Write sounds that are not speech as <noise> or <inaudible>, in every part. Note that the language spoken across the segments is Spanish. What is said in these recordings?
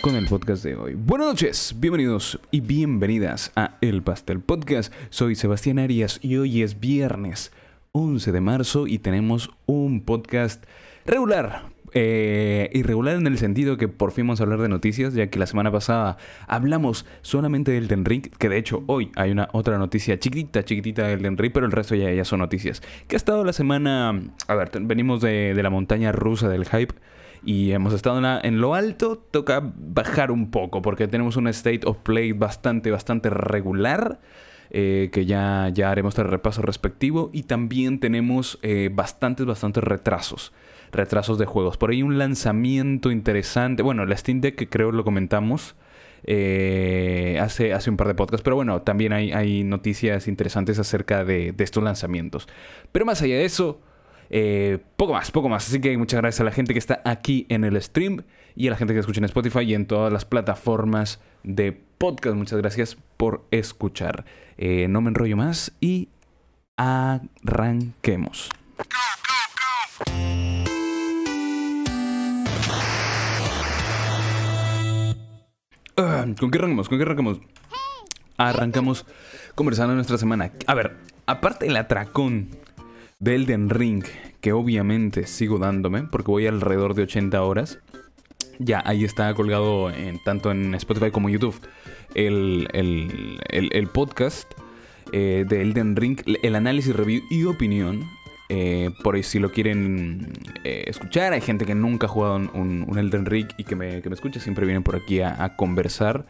con el podcast de hoy. Buenas noches, bienvenidos y bienvenidas a El Pastel Podcast. Soy Sebastián Arias y hoy es viernes 11 de marzo y tenemos un podcast regular. Eh, irregular en el sentido que por fin vamos a hablar de noticias, ya que la semana pasada hablamos solamente del Den Ring, que de hecho hoy hay una otra noticia chiquitita, chiquitita del Den Ring, pero el resto ya, ya son noticias. Que ha estado la semana, a ver, venimos de, de la montaña rusa del hype y hemos estado en, lo alto, toca bajar un poco porque tenemos un state of play bastante, bastante regular. Eh, que ya, ya haremos el repaso respectivo. Y también tenemos eh, bastantes, bastantes retrasos. Retrasos de juegos. Por ahí un lanzamiento interesante. Bueno, la Steam Deck que creo lo comentamos. Eh, hace, hace un par de podcasts. Pero bueno, también hay, hay noticias interesantes acerca de, de estos lanzamientos. Pero más allá de eso, eh, poco más, poco más. Así que muchas gracias a la gente que está aquí en el stream y a la gente que escucha en Spotify y en todas las plataformas de podcast. Muchas gracias por escuchar. Eh, no me enrollo más y arranquemos. ¿Con qué arrancamos? ¿Con qué arrancamos? Arrancamos conversando nuestra semana. A ver, aparte del atracón de Elden Ring, que obviamente sigo dándome, porque voy alrededor de 80 horas. Ya, ahí está colgado en, tanto en Spotify como YouTube el, podcast eh, de Elden Ring, el análisis, review y opinión. Eh, por ahí si lo quieren eh, escuchar, hay gente que nunca ha jugado un, Elden Ring y que me, que me escucha, siempre vienen por aquí a, conversar.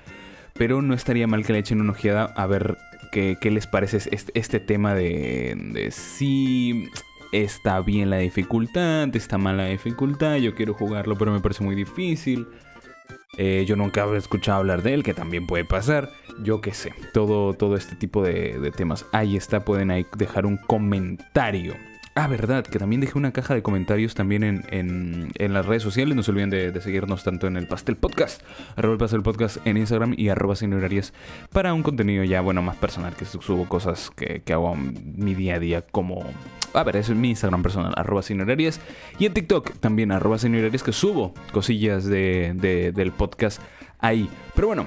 Pero no estaría mal que le echen una ojeada a ver qué, les parece este, este tema de, de si está bien la dificultad, está mal la dificultad, yo quiero jugarlo pero me parece muy difícil. Eh, yo nunca había escuchado hablar de él, que también puede pasar. Yo qué sé, todo, todo este tipo de, temas. Ahí está, pueden dejar un comentario. Ah, verdad, que también dejé una caja de comentarios también en, las redes sociales. No se olviden de, seguirnos tanto en el Pastel Podcast, arroba el Pastel Podcast en Instagram y arroba sin horarias para un contenido ya, bueno, más personal, que subo cosas que, hago mi día a día como... A ver, es mi Instagram personal, arroba sin horarias. Y en TikTok también, arroba sin horarias, que subo cosillas de, del podcast ahí. Pero bueno,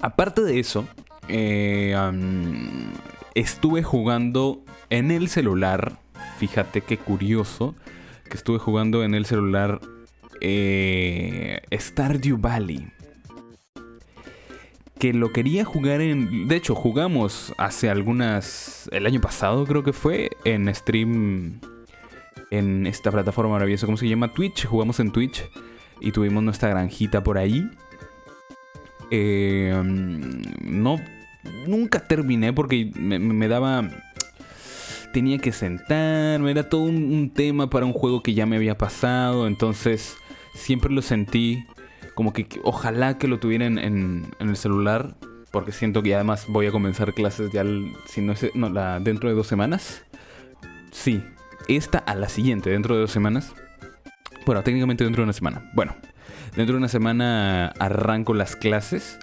aparte de eso, eh, estuve jugando en el celular fíjate qué curioso que estuve jugando en el celular eh, Stardew Valley. Que lo quería jugar en... De hecho, jugamos hace algunas... El año pasado creo que fue en stream en esta plataforma maravillosa, ¿cómo se llama? Twitch. Jugamos en Twitch y tuvimos nuestra granjita por ahí. Eh, no, nunca terminé porque me daba tenía que sentarme, era todo un, tema para un juego que ya me había pasado, entonces siempre lo sentí como que, ojalá que lo tuviera en, el celular, porque siento que además voy a comenzar clases ya, si no es, dentro de dos semanas. Sí, esta a la siguiente, dentro de dos semanas. Bueno, técnicamente dentro de una semana. Bueno, dentro de una semana arranco las clases.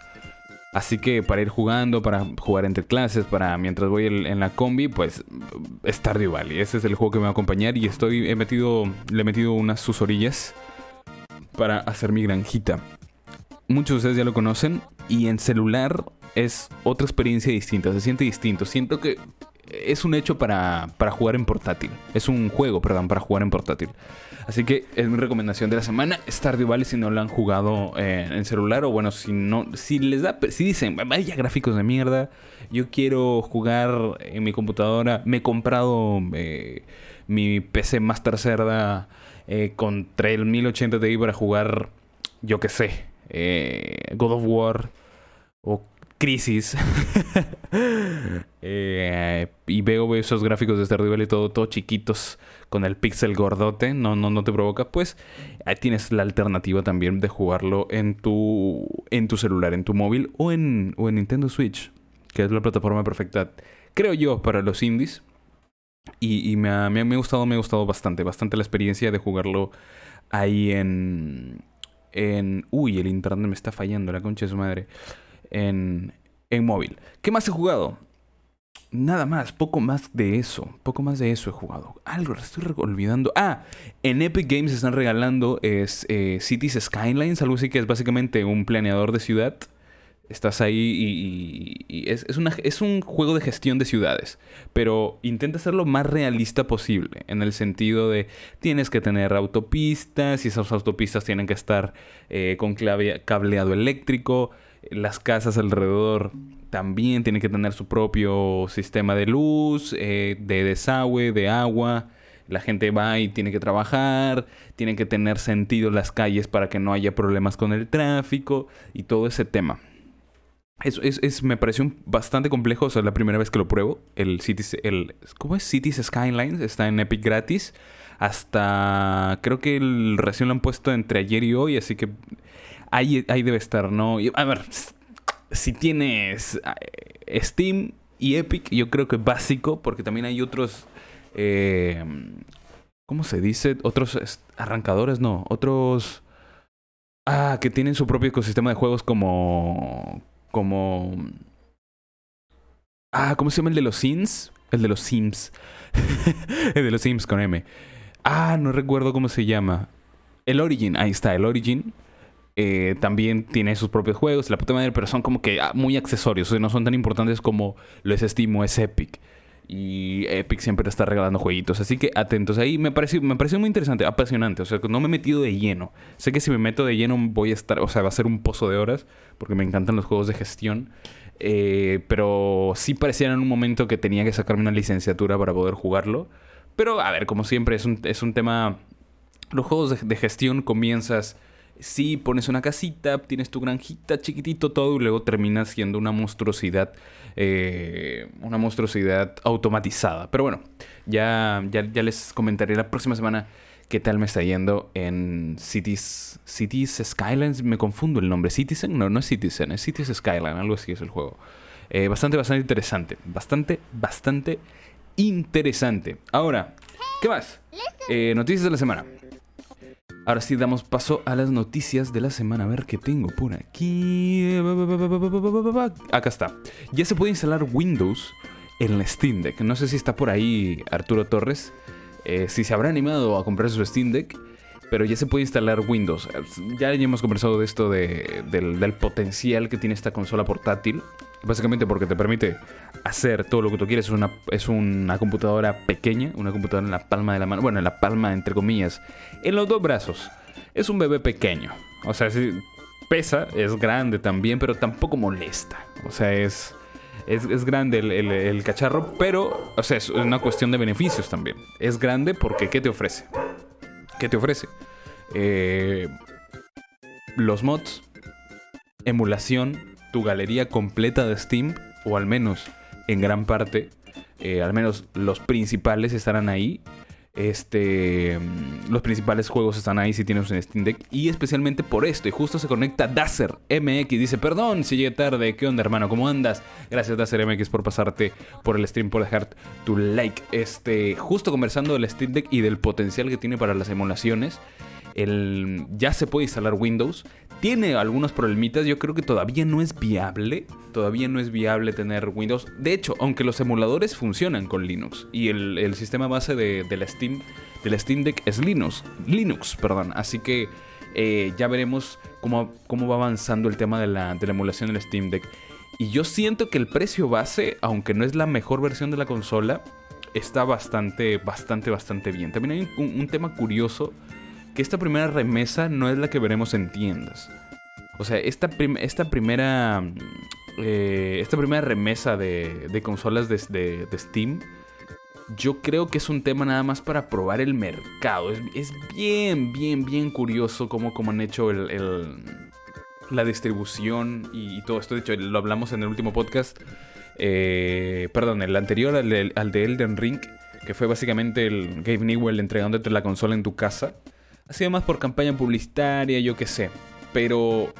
Así que para ir jugando, para jugar entre clases, para mientras voy en la combi, pues Stardew Valley. Ese es el juego que me va a acompañar y estoy he metido, le he metido unas sus orillas para hacer mi granjita. Muchos de ustedes ya lo conocen y en celular es otra experiencia distinta, se siente distinto. Siento que es un hecho para, para jugar en portátil. Es un juego, perdón, para jugar en portátil. Así que es mi recomendación de la semana. Stardew Valley si no lo han jugado eh, en celular o bueno, si no, si les da, si dicen, vaya gráficos de mierda, yo quiero jugar en mi computadora, me he comprado eh, mi PC Master Cerda eh, con 3080 Ti para jugar, yo que sé, God of War o crisis. <laughs> Eh, y veo esos gráficos de Stardew Valley todo, todo chiquitos con el pixel gordote. No, no, no te provoca. Pues ahí tienes la alternativa también de jugarlo en tu, en tu celular, en tu móvil o en, o en Nintendo Switch, que es la plataforma perfecta, creo yo, para los indies. Y, me, ha, me, ha, gustado, me ha gustado bastante, bastante la experiencia de jugarlo ahí en, en... Uy, el internet me está fallando, la concha de su madre en, móvil. ¿Qué más he jugado? Nada más, poco más de eso. Poco más de eso he jugado. Algo, estoy olvidando. Ah, en Epic Games están regalando es, eh, Cities Skylines, algo así que es básicamente un planeador de ciudad. Estás ahí y, es, es, una, es, un juego de gestión de ciudades, pero intenta ser lo más realista posible, en el sentido de tienes que tener autopistas y esas autopistas tienen que estar eh, con cableado eléctrico, las casas alrededor también tienen que tener su propio sistema de luz, eh, de desagüe, de agua. La gente va y tiene que trabajar, tienen que tener sentido las calles para que no haya problemas con el tráfico y todo ese tema. Es, es, me pareció bastante complejo, o sea, la primera vez que lo pruebo. El Cities, el, ¿cómo es? Cities Skylines está en Epic gratis. Hasta, creo que el, recién lo han puesto entre ayer y hoy, así que ahí, ahí debe estar, ¿no? a ver, si tienes eh, Steam y Epic, yo creo que básico, porque también hay otros, eh, ¿cómo se dice? Otros arrancadores, no, otros... Ah, que tienen su propio ecosistema de juegos como como... Ah, ¿cómo se llama el de los Sims? El de los Sims. <laughs> el de los Sims con M. Ah, no recuerdo cómo se llama. El Origin, ahí está, el Origin. Eh, también tiene sus propios juegos, la puta madre, pero son como que ah, muy accesorios, o sea, no son tan importantes como lo es Steam o es Epic. Y Epic siempre está regalando jueguitos. Así que atentos ahí. Me pareció, me pareció muy interesante, apasionante. O sea, no me he metido de lleno. Sé que si me meto de lleno voy a estar, o sea, va a ser un pozo de horas. Porque me encantan los juegos de gestión. Eh, pero sí parecía en un momento que tenía que sacarme una licenciatura para poder jugarlo. Pero a ver, como siempre, es un, es un tema... Los juegos de gestión comienzas Sí, pones una casita, tienes tu granjita, chiquitito todo, y luego terminas siendo una monstruosidad, eh, una monstruosidad automatizada. Pero bueno, ya, ya, ya, les comentaré la próxima semana qué tal me está yendo en Cities, Cities Skylines. Me confundo el nombre. Citizen, no, no es Citizen, es Cities Skyline, algo así es el juego. Eh, bastante, bastante interesante. Bastante, bastante interesante. Ahora, ¿qué más? Eh, noticias de la semana. Ahora sí, damos paso a las noticias de la semana. A ver qué tengo por aquí. Acá está. Ya se puede instalar Windows en la Steam Deck. No sé si está por ahí Arturo Torres. Eh, si se habrá animado a comprar su Steam Deck. Pero ya se puede instalar Windows. Ya hemos conversado de esto del potencial que tiene esta consola portátil. Básicamente porque te permite hacer todo lo que tú quieres. Es una, es una computadora pequeña, una computadora en la palma de la mano. Bueno, en la palma, entre comillas. En los dos brazos. Es un bebé pequeño. O sea, pesa, es grande también, pero tampoco molesta. O sea, es, es, grande el, cacharro, pero, o sea, es una cuestión de beneficios también. Es grande porque, ¿qué te ofrece? ¿Qué te ofrece? Eh, los mods, emulación, tu galería completa de Steam, o al menos en gran parte, eh, al menos los principales estarán ahí. Este, los principales juegos están ahí si tienes un Steam Deck. Y especialmente por esto. Y justo se conecta Dazer MX. Dice, perdón si llegué tarde. ¿Qué onda, hermano? ¿Cómo andas? Gracias, Dazer MX, por pasarte por el stream, por dejar tu like. Este, justo conversando del Steam Deck y del potencial que tiene para las emulaciones. El, ya se puede instalar Windows tiene algunos problemitas. Yo creo que todavía no es viable. Todavía no es viable tener Windows. De hecho, aunque los emuladores funcionan con Linux y el, sistema base de, la Steam, de Steam Deck es Linux. Linux, perdón. Así que eh, ya veremos cómo, cómo, va avanzando el tema de la, de la emulación del Steam Deck. Y yo siento que el precio base, aunque no es la mejor versión de la consola, está bastante, bastante, bastante bien. También hay un tema curioso que esta primera remesa no es la que veremos en tiendas. O sea, esta, esta primera. Eh, esta primera remesa de, de consolas de, de, Steam. Yo creo que es un tema nada más para probar el mercado. Es, bien, bien, bien curioso cómo, cómo han hecho el, la distribución y, todo esto. De hecho, lo hablamos en el último podcast. Eh, perdón, el anterior al, al, de Elden Ring. Que fue básicamente el Gabe Newell entregándote la consola en tu casa. Ha sido más por campaña publicitaria, yo qué sé. Pero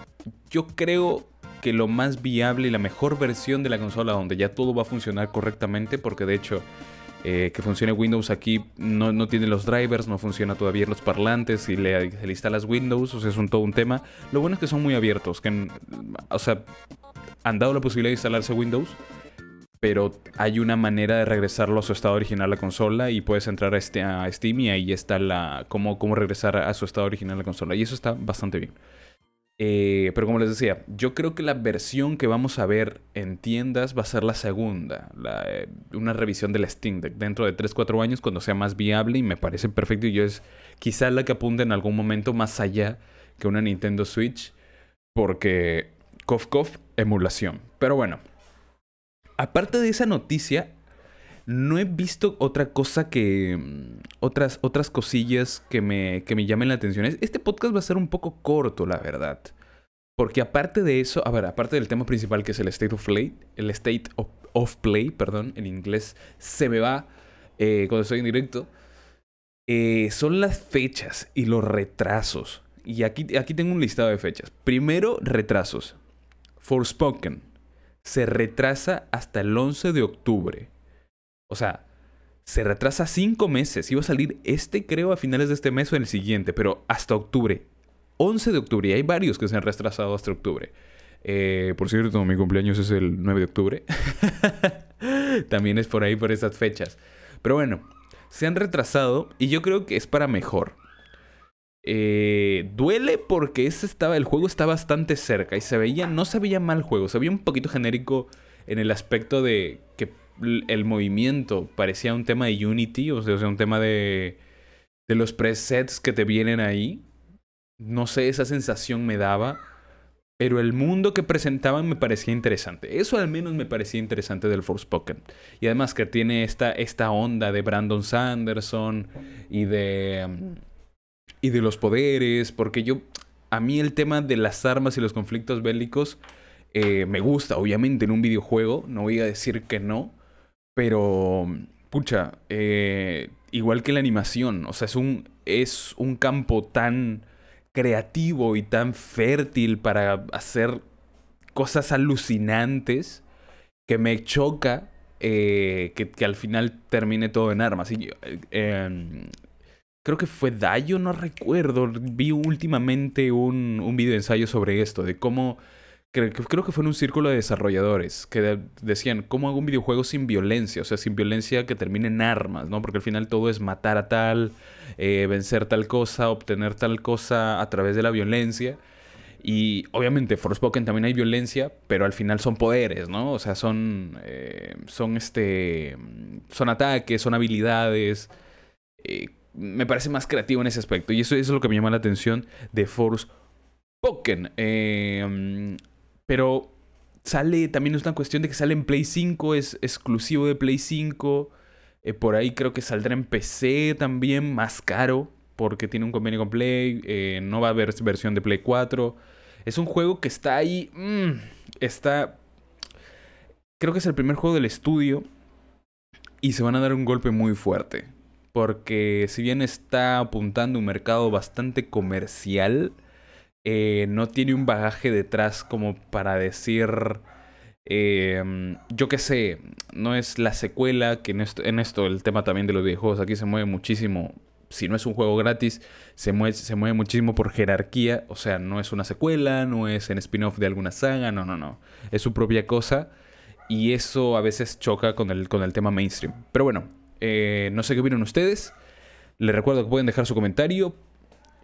yo creo que lo más viable y la mejor versión de la consola donde ya todo va a funcionar correctamente, porque de hecho eh, que funcione Windows aquí no, tiene los drivers, no funciona todavía los parlantes y le, le, instalas Windows, o sea, es un, todo un tema. Lo bueno es que son muy abiertos, que, o sea, han dado la posibilidad de instalarse Windows, pero hay una manera de regresarlo a su estado original la consola y puedes entrar a, este, a Steam y ahí está la cómo, cómo regresar a su estado original la consola. Y eso está bastante bien. Eh, pero como les decía, yo creo que la versión que vamos a ver en tiendas va a ser la segunda, eh, una revisión del Steam Deck dentro de 3-4 años cuando sea más viable y me parece perfecto y yo es quizá la que apunte en algún momento más allá que una Nintendo Switch porque cof cof emulación. Pero bueno, aparte de esa noticia, no he visto otra cosa que. Mm, otras, otras cosillas que me, que me llamen la atención. Este podcast va a ser un poco corto, la verdad. Porque aparte de eso, a ver, aparte del tema principal que es el State of Play, el State of, Play, perdón, en inglés se me va eh, cuando estoy en directo, eh, son las fechas y los retrasos. Y aquí, aquí tengo un listado de fechas. Primero, retrasos. Forspoken se retrasa hasta el 11 de octubre. O sea, se retrasa cinco meses. Iba a salir este, creo, a finales de este mes o el siguiente, pero hasta octubre. 11 de octubre. Y hay varios que se han retrasado hasta octubre. Eh, por cierto, mi cumpleaños es el 9 de octubre. <laughs> También es por ahí, por esas fechas. Pero bueno, se han retrasado y yo creo que es para mejor. Eh, duele porque ese estaba, el juego está bastante cerca y se veía, no se veía mal el juego, se veía un poquito genérico en el aspecto de que el movimiento parecía un tema de Unity, o sea, un tema de, de los presets que te vienen ahí. No sé, esa sensación me daba. Pero el mundo que presentaban me parecía interesante. Eso al menos me parecía interesante del Forspoken. Y además que tiene esta, esta onda de Brandon Sanderson y de y de los poderes, porque yo, a mí el tema de las armas y los conflictos bélicos eh, me gusta, obviamente, en un videojuego, no voy a decir que no, pero, pucha, eh, igual que la animación, o sea, es un, es un campo tan creativo y tan fértil para hacer cosas alucinantes que me choca eh, que, que, al final termine todo en armas. Y, eh, creo que fue Dayo, no recuerdo. Vi últimamente un, un video ensayo sobre esto, de cómo. Creo, que fue en un círculo de desarrolladores que decían, ¿cómo hago un videojuego sin violencia? O sea, sin violencia que termine en armas, ¿no? Porque al final todo es matar a tal, eh, vencer tal cosa, obtener tal cosa a través de la violencia. Y obviamente, Forspoken también hay violencia, pero al final son poderes, ¿no? O sea, son. Eh, son este. Son ataques, son habilidades. Eh, me parece más creativo en ese aspecto. Y eso, es lo que me llama la atención de Force Pokémon. Eh, pero sale, también es una cuestión de que sale en Play 5, es exclusivo de Play 5. Eh, por ahí creo que saldrá en PC también, más caro, porque tiene un convenio con Play. Eh, no va a haber versión de Play 4. Es un juego que está ahí. Mm, está. Creo que es el primer juego del estudio. Y se van a dar un golpe muy fuerte porque si bien está apuntando un mercado bastante comercial, eh, no tiene un bagaje detrás como para decir, em, yo qué sé, no es la secuela, que en esto, en esto el tema también de los videojuegos aquí se mueve muchísimo. Si no es un juego gratis, se mueve, se mueve muchísimo por jerarquía. O sea, no es una secuela, no es en spin-off de alguna saga, no, no, no. Es su propia cosa. Y eso a veces choca con el, con el tema mainstream. Pero bueno, eh, no sé qué opinan ustedes. Les recuerdo que pueden dejar su comentario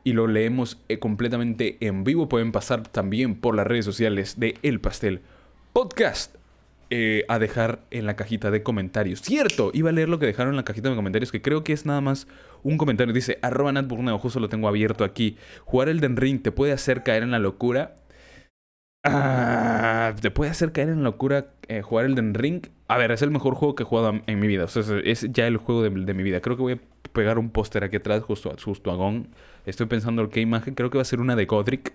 y lo leemos eh, completamente en vivo. Pueden pasar también por las redes sociales de El Pastel Podcast eh, a dejar en la cajita de comentarios. Cierto, iba a leer lo que dejaron en la cajita de comentarios, que creo que es nada más un comentario. Dice, arroba Nat justo lo tengo abierto aquí. Jugar el Den Ring te puede hacer caer en la locura. Ah, te puede hacer caer en locura eh, jugar el Den Ring. A ver, es el mejor juego que he jugado en mi vida. O sea, es ya el juego de, mi vida. Creo que voy a pegar un póster aquí atrás, justo, justo a Gon. Estoy pensando qué imagen. Creo que va a ser una de Godric.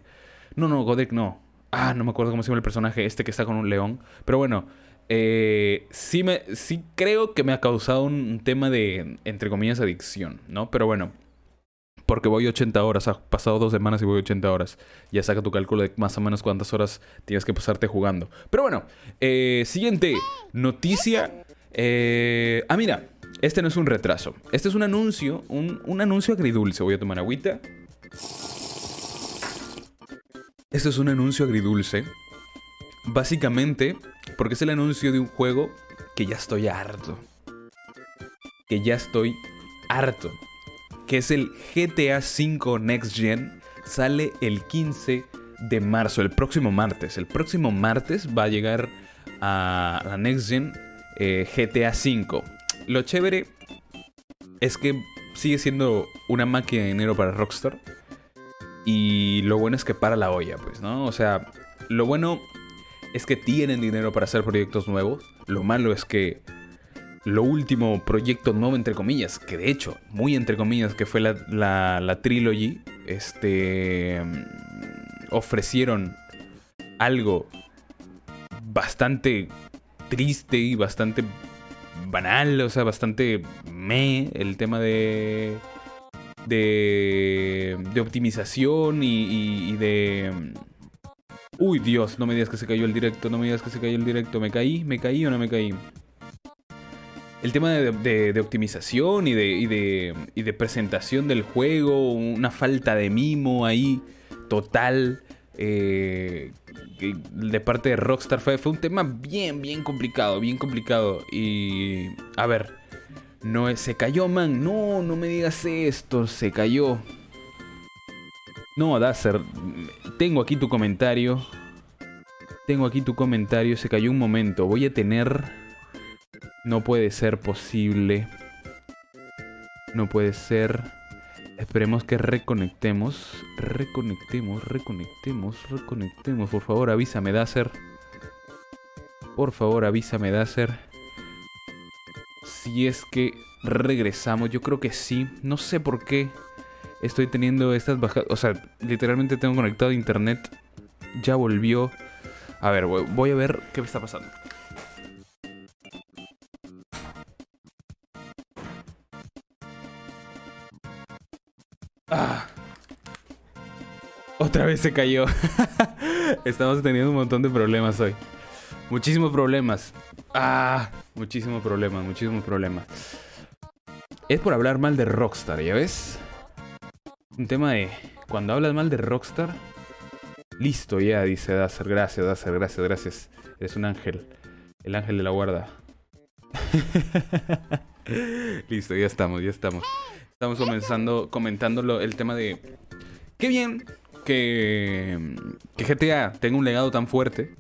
No, no, Godric no. Ah, no me acuerdo cómo se llama el personaje este que está con un león. Pero bueno, eh, sí, me, sí creo que me ha causado un tema de, entre comillas, adicción, ¿no? Pero bueno, porque voy 80 horas, ha pasado dos semanas y voy 80 horas. Ya saca tu cálculo de más o menos cuántas horas tienes que pasarte jugando. Pero bueno, eh, siguiente noticia. Eh, ah, mira, este no es un retraso. Este es un anuncio, un, un anuncio agridulce. Voy a tomar agüita. Este es un anuncio agridulce. Básicamente, porque es el anuncio de un juego que ya estoy harto. Que ya estoy harto. Que es el GTA V Next Gen. Sale el 15 de marzo, el próximo martes. El próximo martes va a llegar a la Next Gen eh, GTA V. Lo chévere es que sigue siendo una máquina de dinero para Rockstar. Y lo bueno es que para la olla, pues, ¿no? O sea, lo bueno es que tienen dinero para hacer proyectos nuevos. Lo malo es que lo último proyecto nuevo, entre comillas, que de hecho, muy entre comillas, que fue la, la, la trilogy, este. ofrecieron algo bastante triste y bastante banal, o sea, bastante me el tema de de, de optimización y, y, de... Uy, Dios, no me digas que se cayó el directo, no me digas que se cayó el directo. ¿Me caí? ¿Me caí o no me caí? El tema de, optimización y de, y de, y de presentación del juego, una falta de mimo ahí total. Eh, de parte de Rockstar fue, fue un tema bien, bien complicado, bien complicado. Y a ver, no se cayó, man. No, no me digas esto, se cayó. No, Dazer, tengo aquí tu comentario. Tengo aquí tu comentario, se cayó un momento. Voy a tener... No puede ser posible. No puede ser. Esperemos que reconectemos. Reconectemos, reconectemos, reconectemos. Por favor, avísame, Dazer. Por favor, avísame, Dazer. Si es que regresamos, yo creo que sí. No sé por qué estoy teniendo estas bajadas. O sea, literalmente tengo conectado a internet. Ya volvió. A ver, voy a ver qué me está pasando. Otra vez se cayó. <laughs> Estamos teniendo un montón de problemas hoy. Muchísimos problemas. Ah, muchísimos problemas, muchísimos problemas. Es por hablar mal de Rockstar, ¿ya ves? Un tema de... Cuando hablas mal de Rockstar... Listo, ya, dice Dacer. Gracias, Dacer, gracias, gracias. Eres un ángel. El ángel de la guarda. <laughs> Listo, ya estamos, ya estamos. Estamos comenzando, comentando el tema de... Qué bien que, GTA tenga un legado tan fuerte.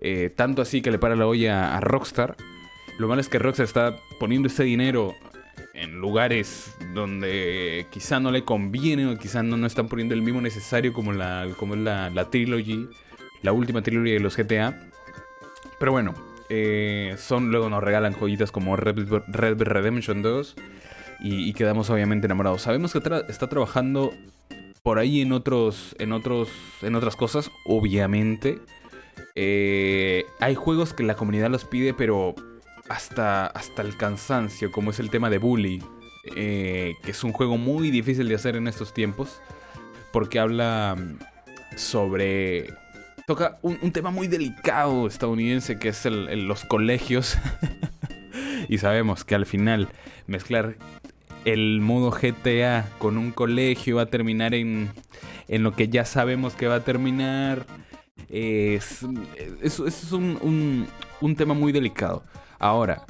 Eh, tanto así que le para la olla a Rockstar. Lo malo es que Rockstar está poniendo ese dinero en lugares donde quizá no le conviene o quizá no, no están poniendo el mismo necesario como la como la, la trilogy, la última trilogy de los GTA. Pero bueno, eh, son luego nos regalan joyitas como Red, Red Redemption 2 y, quedamos obviamente enamorados. Sabemos que está trabajando por ahí en otros en otros en otras cosas, obviamente. Eh, hay juegos que la comunidad los pide, pero hasta, hasta el cansancio, como es el tema de Bully, eh, que es un juego muy difícil de hacer en estos tiempos, porque habla mm, sobre... Toca un, tema muy delicado estadounidense, que es el, los colegios. <laughs> y sabemos que al final mezclar el modo GTA con un colegio va a terminar en, en lo que ya sabemos que va a terminar. Es, es, es un, un, un, tema muy delicado. Ahora,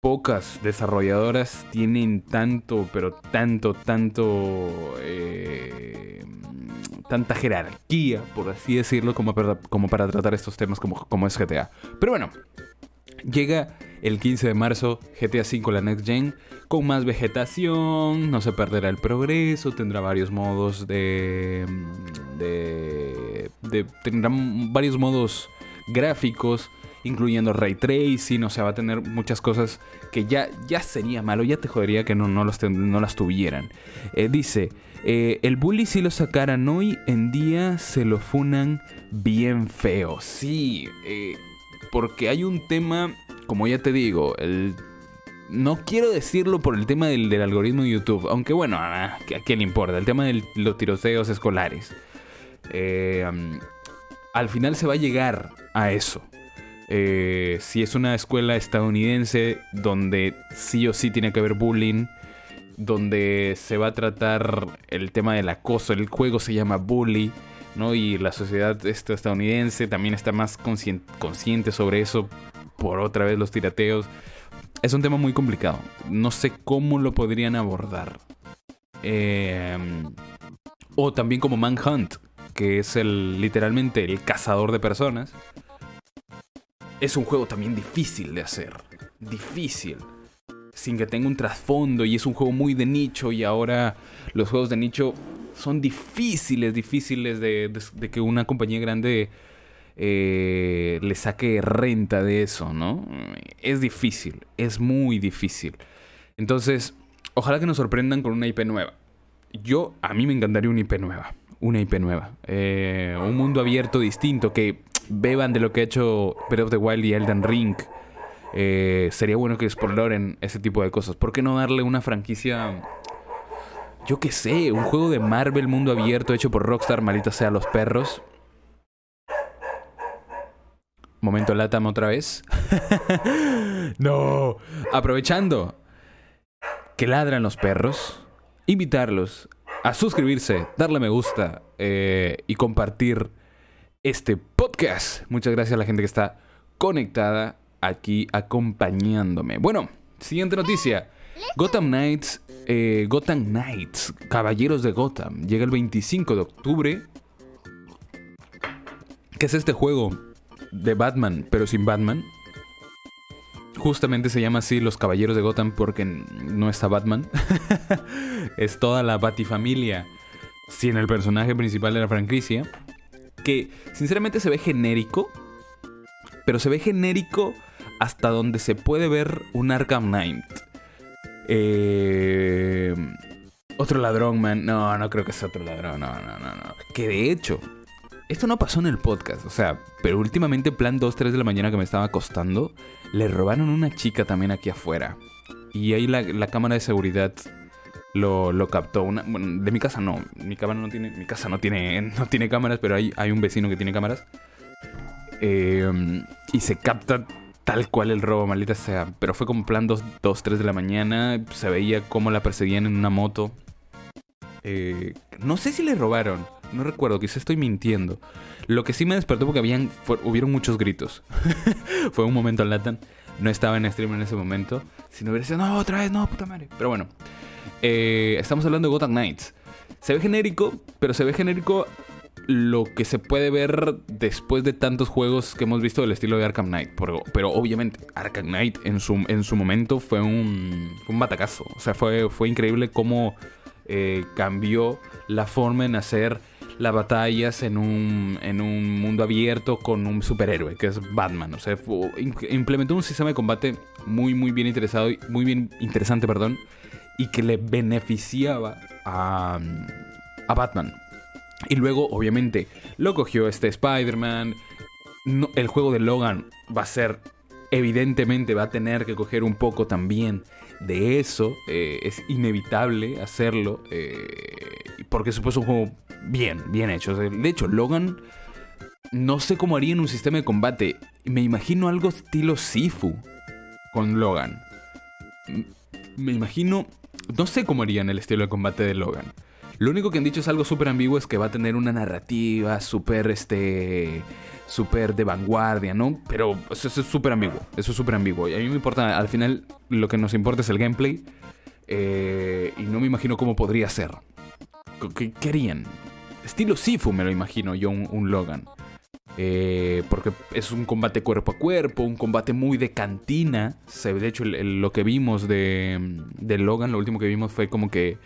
pocas desarrolladoras tienen tanto, pero tanto, tanto... Eh, tanta jerarquía, por así decirlo, como para, como para tratar estos temas como, como es GTA. Pero bueno, llega el 15 de marzo GTA V la Next Gen con más vegetación, no se perderá el progreso, tendrá varios modos de, de, tendrá varios modos gráficos, incluyendo ray tracing, o sea, va a tener muchas cosas que ya, ya sería malo, ya te jodería que no, no, los no las tuvieran. Eh, dice, eh, el bully si lo sacaran hoy en día se lo funan bien feo. Sí, eh, porque hay un tema, como ya te digo, el no quiero decirlo por el tema del, del algoritmo de YouTube, aunque bueno, a, a quién le importa, el tema de los tiroteos escolares. Eh, al final se va a llegar a eso. Eh, si es una escuela estadounidense donde sí o sí tiene que haber bullying, donde se va a tratar el tema del acoso, el juego se llama Bully, ¿no? Y la sociedad estadounidense también está más consciente sobre eso por otra vez los tirateos. Es un tema muy complicado. No sé cómo lo podrían abordar. Em, o también como Manhunt, que es el literalmente el cazador de personas. Es un juego también difícil de hacer. Difícil. Sin que tenga un trasfondo y es un juego muy de nicho y ahora los juegos de nicho son difíciles, difíciles de, que una compañía grande eh, le saque renta de eso, ¿no? Es difícil, es muy difícil. Entonces, ojalá que nos sorprendan con una IP nueva. Yo, a mí me encantaría una IP nueva. Una IP nueva. Eh, un mundo abierto distinto que beban de lo que ha hecho Breath of the Wild y Elden Ring. Eh, sería bueno que exploren ese tipo de cosas. ¿Por qué no darle una franquicia yo qué sé, un juego de Marvel mundo abierto hecho por Rockstar, malita sea los perros. Momento Latam otra vez. <laughs> no. Aprovechando que ladran los perros, invitarlos a suscribirse, darle me gusta eh, y compartir este podcast. Muchas gracias a la gente que está conectada aquí acompañándome. Bueno, siguiente noticia. Gotham Knights, eh, Gotham Knights, Caballeros de Gotham, llega el 25 de octubre. ¿Qué es este juego de Batman, pero sin Batman? Justamente se llama así Los Caballeros de Gotham porque no está Batman. <laughs> es toda la Batifamilia sin el personaje principal de la franquicia. Que sinceramente se ve genérico. Pero se ve genérico hasta donde se puede ver un Arkham Knight. Eh, otro ladrón, man. No, no creo que sea otro ladrón. No, no, no, no. Que de hecho, esto no pasó en el podcast. O sea, pero últimamente, plan 2, 3 de la mañana que me estaba acostando, le robaron una chica también aquí afuera. Y ahí la, cámara de seguridad lo, lo captó. Una, bueno, de mi casa no. Mi cámara no tiene. Mi casa no tiene, <laughs> no tiene cámaras, pero hay, hay un vecino que tiene cámaras. Eh, y se capta tal cual el robo, maldita sea. Pero fue como plan 2, 3 de la mañana. Se veía cómo la perseguían en una moto. Eh, no sé si le robaron. No recuerdo, quizá estoy mintiendo. Lo que sí me despertó porque habían, hubieron muchos gritos. <laughs> fue un momento en Latan. No estaba en stream en ese momento. Si no hubiera sido, no, otra vez, no, puta madre. Pero bueno. Eh, estamos hablando de Gotham Knights. Se ve genérico, pero se ve genérico lo que se puede ver después de tantos juegos que hemos visto del estilo de Arkham Knight. Pero, obviamente, Arkham Knight en su, en su momento fue un, un batacazo. O sea, fue, fue increíble cómo eh, cambió la forma en hacer las batallas en un, en un mundo abierto con un superhéroe, que es Batman. O sea, implementó un sistema de combate muy, muy bien interesado, muy bien interesante, perdón, y que le beneficiaba a, a Batman. Y luego, obviamente, lo cogió este Spider-Man. el juego de Logan va a ser, evidentemente, va a tener que coger un poco también de eso. Eh, es inevitable hacerlo. Eh, porque supuesto un juego bien, bien hecho. De hecho, Logan, no sé cómo haría en un sistema de combate. Me imagino algo estilo Sifu con Logan. Me imagino, no sé cómo haría en el estilo de combate de Logan. Lo único que han dicho es algo súper ambiguo, es que va a tener una narrativa súper, este, súper de vanguardia, ¿no? Pero eso, es súper ambiguo, eso es súper ambiguo. Y a mí me importa, al final lo que nos importa es el gameplay. Eh, y no me imagino cómo podría ser. ¿Qué querían? Estilo Sifu me lo imagino yo, un, Logan. Eh, porque es un combate cuerpo a cuerpo, un combate muy de cantina. De hecho, lo que vimos de, de Logan, lo último que vimos fue como que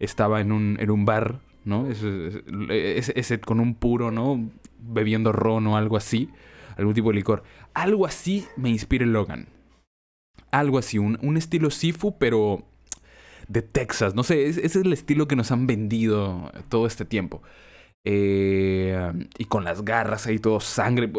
estaba en un, en un bar, ¿no? Ese, con un puro, ¿no? Bebiendo ron o algo así, algún tipo de licor. Algo así me inspira Logan. Algo así, un, un estilo Sifu, pero de Texas. No sé, ese es el estilo que nos han vendido todo este tiempo. Eh, y con las garras ahí todo sangre.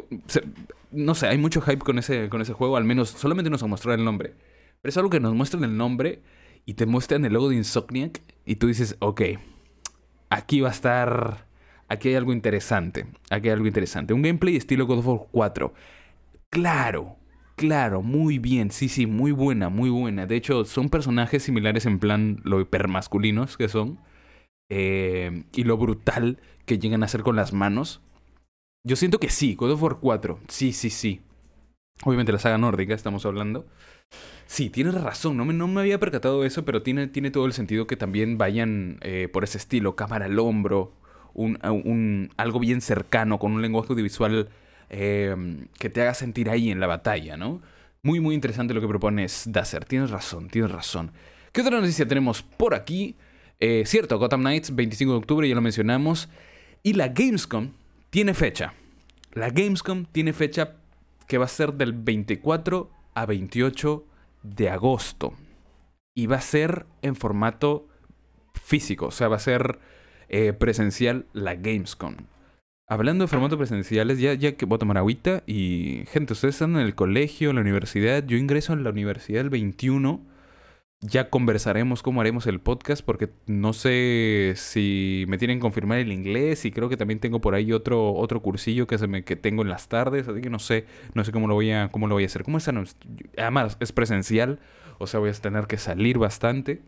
No sé, hay mucho hype con ese, con ese juego. Al menos solamente nos ha mostrado el nombre. Pero es algo que nos muestran el nombre y te muestran el logo de Insomniac y tú dices, ok, aquí va a estar, aquí hay algo interesante, aquí hay algo interesante. Un gameplay estilo God of War 4. Claro, claro, muy bien, sí, sí, muy buena, muy buena. De hecho, son personajes similares en plan lo hipermasculinos que son. Eh, y lo brutal que llegan a ser con las manos. Yo siento que sí, God of War 4, sí, sí, sí. Obviamente la saga nórdica estamos hablando. Sí, tienes razón, no me, no me había percatado eso, pero tiene, tiene todo el sentido que también vayan eh, por ese estilo, cámara al hombro, un, un, algo bien cercano, con un lenguaje audiovisual eh, que te haga sentir ahí en la batalla, ¿no? Muy, muy interesante lo que propones, Dacer. Tienes razón, tienes razón. ¿Qué otra noticia tenemos por aquí? Eh, cierto, Gotham Knights, 25 de octubre, ya lo mencionamos. Y la Gamescom tiene fecha. La Gamescom tiene fecha que va a ser del 24 a 28 de agosto. Y va a ser en formato físico, o sea, va a ser eh, presencial la Gamescom. Hablando de formato presenciales, ya, ya que voy a tomar agüita y gente, ustedes están en el colegio, en la universidad, yo ingreso en la universidad el 21 ya conversaremos cómo haremos el podcast porque no sé si me tienen que confirmar el inglés y creo que también tengo por ahí otro otro cursillo que que tengo en las tardes, así que no sé, no sé cómo lo voy a cómo lo voy a hacer. ¿Cómo? Además es presencial, o sea, voy a tener que salir bastante.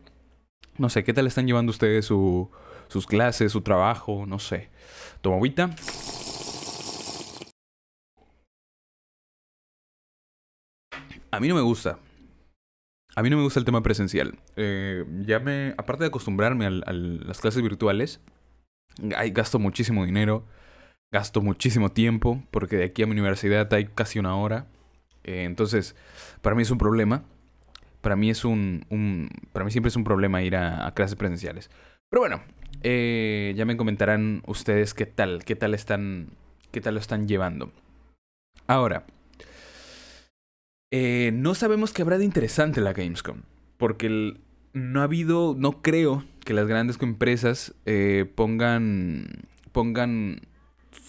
No sé, ¿qué tal están llevando ustedes su, sus clases, su trabajo? No sé. Toma agüita. A mí no me gusta. A mí no me gusta el tema presencial. Eh, ya me, aparte de acostumbrarme a, las clases virtuales, gasto muchísimo dinero, gasto muchísimo tiempo, porque de aquí a mi universidad hay casi una hora. Eh, entonces, para mí es un problema. Para mí es un, un para mí siempre es un problema ir a, clases presenciales. Pero bueno, eh, ya me comentarán ustedes qué tal, qué tal están, qué tal lo están llevando. Ahora, eh, no sabemos qué habrá de interesante la Gamescom. Porque no ha habido, no creo que las grandes empresas eh, pongan, pongan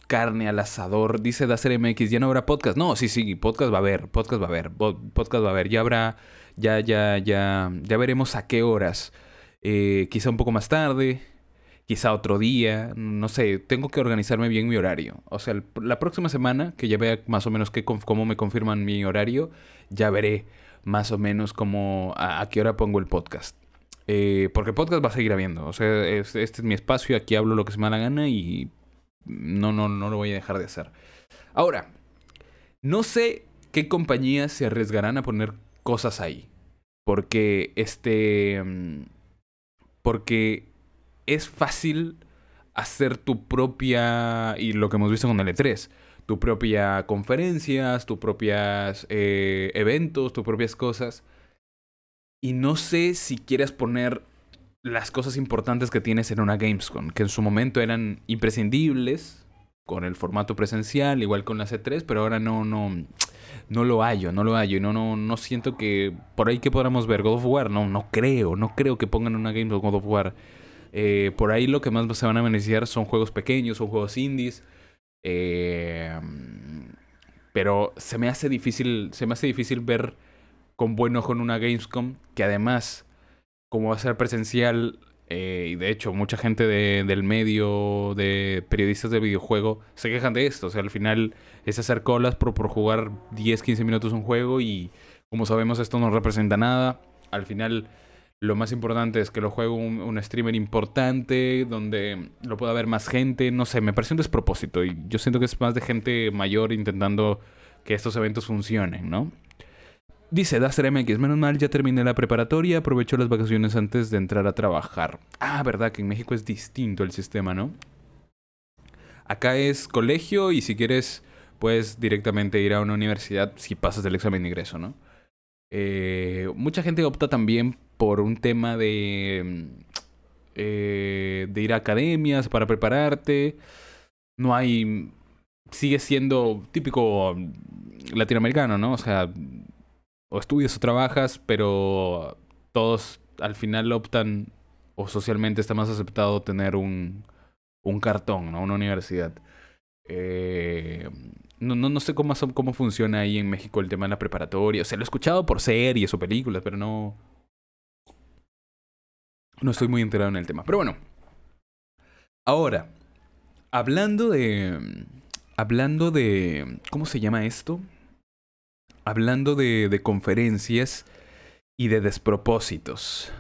carne al asador. Dice Dacer MX, ya no habrá podcast. No, sí, sí, podcast va a haber, podcast va a haber, podcast va a haber. Ya habrá, ya, ya, ya, ya veremos a qué horas. Eh, quizá un poco más tarde, quizá otro día, no sé, tengo que organizarme bien mi horario. O sea, la próxima semana, que ya vea más o menos qué, cómo me confirman mi horario, ya veré más o menos cómo, a, qué hora pongo el podcast. Eh, porque podcast va a seguir habiendo. O sea, este es mi espacio, aquí hablo lo que se me da la gana y no, no, no lo voy a dejar de hacer. Ahora, no sé qué compañías se arriesgarán a poner cosas ahí. Porque este... Mm, porque es fácil hacer tu propia, y lo que hemos visto con el E3, tu propia conferencias, tus propias eh, eventos, tus propias cosas. Y no sé si quieres poner las cosas importantes que tienes en una Gamescom, que en su momento eran imprescindibles con el formato presencial, igual con la C3, pero ahora no, no, no lo hallo, no lo hallo. Y no, no, no siento que por ahí que podamos ver God of War, no, no creo, no creo que pongan una Gamescom God of War eh, por ahí lo que más se van a beneficiar son juegos pequeños, son juegos indies. Eh, pero se me hace difícil, se me hace difícil ver con buen ojo en una Gamescom que además, como va a ser presencial, eh, y de hecho mucha gente del medio, de periodistas de videojuego, se quejan de esto. O sea, al final es hacer colas por, por jugar 10, 15 minutos un juego y como sabemos esto no representa nada. Al final lo más importante es que lo juegue un, streamer importante, donde lo pueda ver más gente. No sé, me parece un despropósito. Y yo siento que es más de gente mayor intentando que estos eventos funcionen, ¿no? Dice Daster MX, menos mal, ya terminé la preparatoria, aprovecho las vacaciones antes de entrar a trabajar. Ah, verdad que en México es distinto el sistema, ¿no? Acá es colegio y si quieres puedes directamente ir a una universidad si pasas el examen de ingreso, ¿no? Eh, mucha gente opta también por un tema de, eh, de ir a academias para prepararte. No hay... Sigue siendo típico latinoamericano, ¿no? O sea, o estudias o trabajas, pero todos al final optan o socialmente está más aceptado tener un, un cartón, ¿no? Una universidad. Eh, no, no, no, sé cómo, cómo funciona ahí en México el tema de la preparatoria. O sea, lo he escuchado por series o películas, pero no, no estoy muy enterado en el tema. Pero bueno. Ahora, hablando de... Hablando de... ¿Cómo se llama esto? Hablando de, de conferencias y de despropósitos.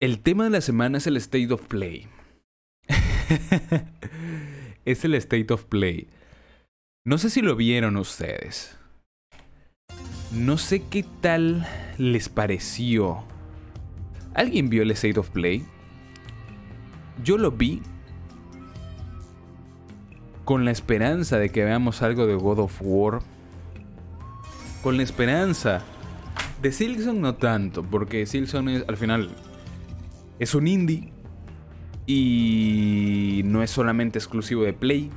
El tema de la semana es el State of Play. <laughs> es el State of Play. No sé si lo vieron ustedes. No sé qué tal les pareció. ¿Alguien vio el State of Play? Yo lo vi con la esperanza de que veamos algo de God of War. Con la esperanza de Silson no tanto, porque Silson es al final es un indie y no es solamente exclusivo de Play.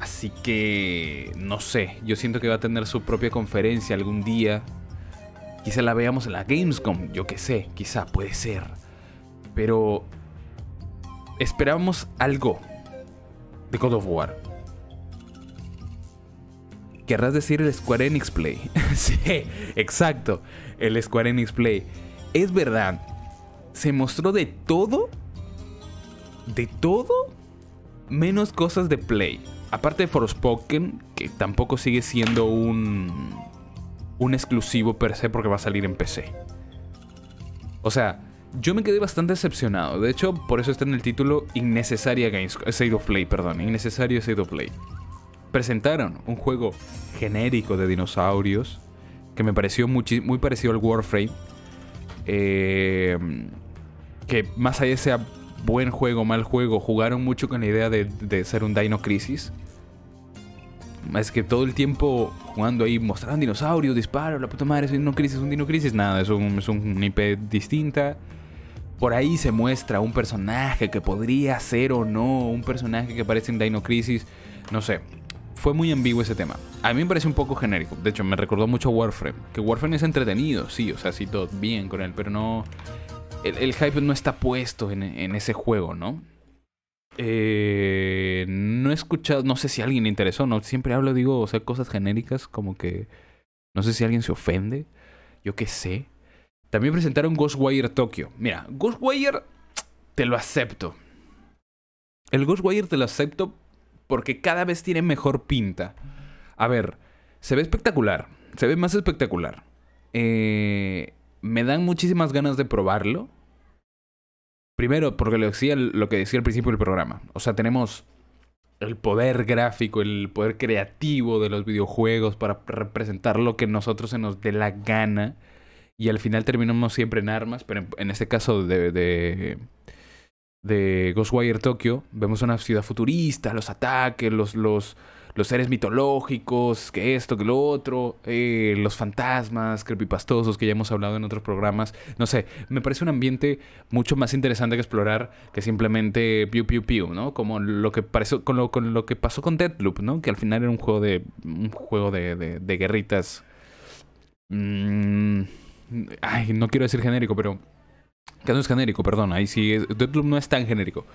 Así que no sé, yo siento que va a tener su propia conferencia algún día. Quizá la veamos en la Gamescom, yo qué sé, quizá puede ser. Pero esperábamos algo de God of War. Querrás decir el Square Enix Play. <laughs> sí, exacto, el Square Enix Play. Es verdad, se mostró de todo, de todo, menos cosas de Play. Aparte de Forspoken, que tampoco sigue siendo un, un exclusivo per se porque va a salir en PC. O sea, yo me quedé bastante decepcionado. De hecho, por eso está en el título Innecesaria Games, State of Play, perdón, Innecesario State of Play presentaron un juego genérico de dinosaurios que me pareció muy, parecido al Warframe. Eh, que más allá de sea buen juego, mal juego, jugaron mucho con la idea de, ser un Dino Crisis. Es que todo el tiempo jugando ahí mostraban dinosaurios, disparos, la puta madre, es un Dino Crisis, un Dino Crisis. Nada, es un, es un IP distinta. Por ahí se muestra un personaje que podría ser o no un personaje que parece en Dino Crisis. No sé, fue muy ambiguo ese tema. A mí me parece un poco genérico. De hecho, me recordó mucho a Warframe. Que Warframe es entretenido, sí, o sea, sí, todo bien con él, pero no. El, hype no está puesto en, ese juego, ¿no? Eh, no he escuchado, no sé si a alguien le interesó, ¿no? Siempre hablo, digo, o sea, cosas genéricas, como que. No sé si alguien se ofende. Yo qué sé. También presentaron Ghostwire Tokyo. Mira, Ghostwire te lo acepto. El Ghostwire te lo acepto porque cada vez tiene mejor pinta. A ver, se ve espectacular, se ve más espectacular. Eh, me dan muchísimas ganas de probarlo. Primero, porque lo, decía, lo que decía al principio del programa. O sea, tenemos el poder gráfico, el poder creativo de los videojuegos para representar lo que nosotros se nos dé la gana. Y al final terminamos siempre en armas, pero en, este caso de de Ghostwire Tokyo, vemos una ciudad futurista, los ataques, los, los, los seres mitológicos, que esto, que lo otro, eh, los fantasmas, creepypastosos que ya hemos hablado en otros programas. No sé, me parece un ambiente mucho más interesante que explorar que simplemente piu piu piu, ¿no? Como lo que pareció, con lo, con lo que pasó con Deadloop, ¿no? Que al final era un juego de. un juego de, de, guerritas. Mm, ay, no quiero decir genérico, pero que no es genérico, perdón. Ahí sí. Deadloop no es tan genérico.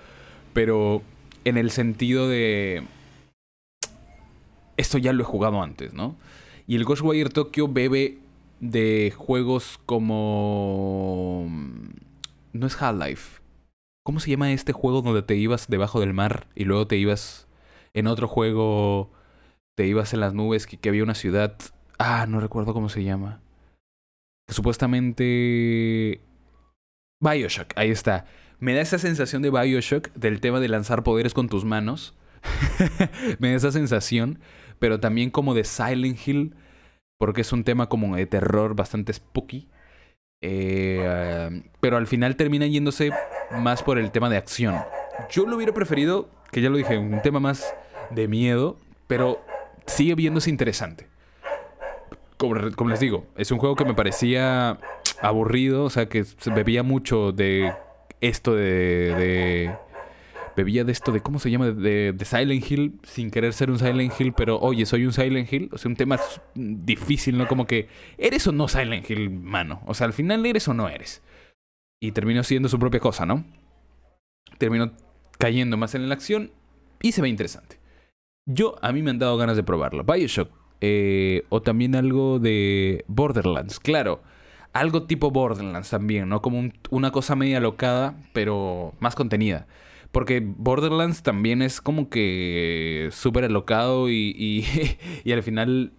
Pero en el sentido de. Esto ya lo he jugado antes, ¿no? Y el Ghostwire Tokyo bebe de juegos como. No es Half-Life. ¿Cómo se llama este juego donde te ibas debajo del mar y luego te ibas en otro juego, te ibas en las nubes, que, había una ciudad. Ah, no recuerdo cómo se llama. Supuestamente Bioshock, ahí está. Me da esa sensación de Bioshock del tema de lanzar poderes con tus manos. <laughs> me da esa sensación, pero también como de Silent Hill, porque es un tema como de terror bastante spooky. Eh, pero al final termina yéndose más por el tema de acción. Yo lo hubiera preferido, que ya lo dije, un tema más de miedo, pero sigue viéndose interesante. como les digo, es un juego que me parecía aburrido, o sea, que bebía mucho de esto de, bebía de esto de, ¿cómo se llama? De, Silent Hill, sin querer ser un Silent Hill, pero oye, soy un Silent Hill. O sea, un tema difícil, ¿no? Como que, ¿eres o no Silent Hill, mano? O sea, al final eres o no eres. Y terminó siendo su propia cosa, ¿no? Terminó cayendo más en la acción y se ve interesante. Yo, a mí me han dado ganas de probarlo. Bioshock. Eh, o también algo de Borderlands. Claro, algo tipo Borderlands también, ¿no? Como una cosa media locada, pero más contenida. Porque Borderlands también es como que súper alocado y, <laughs> y, al final,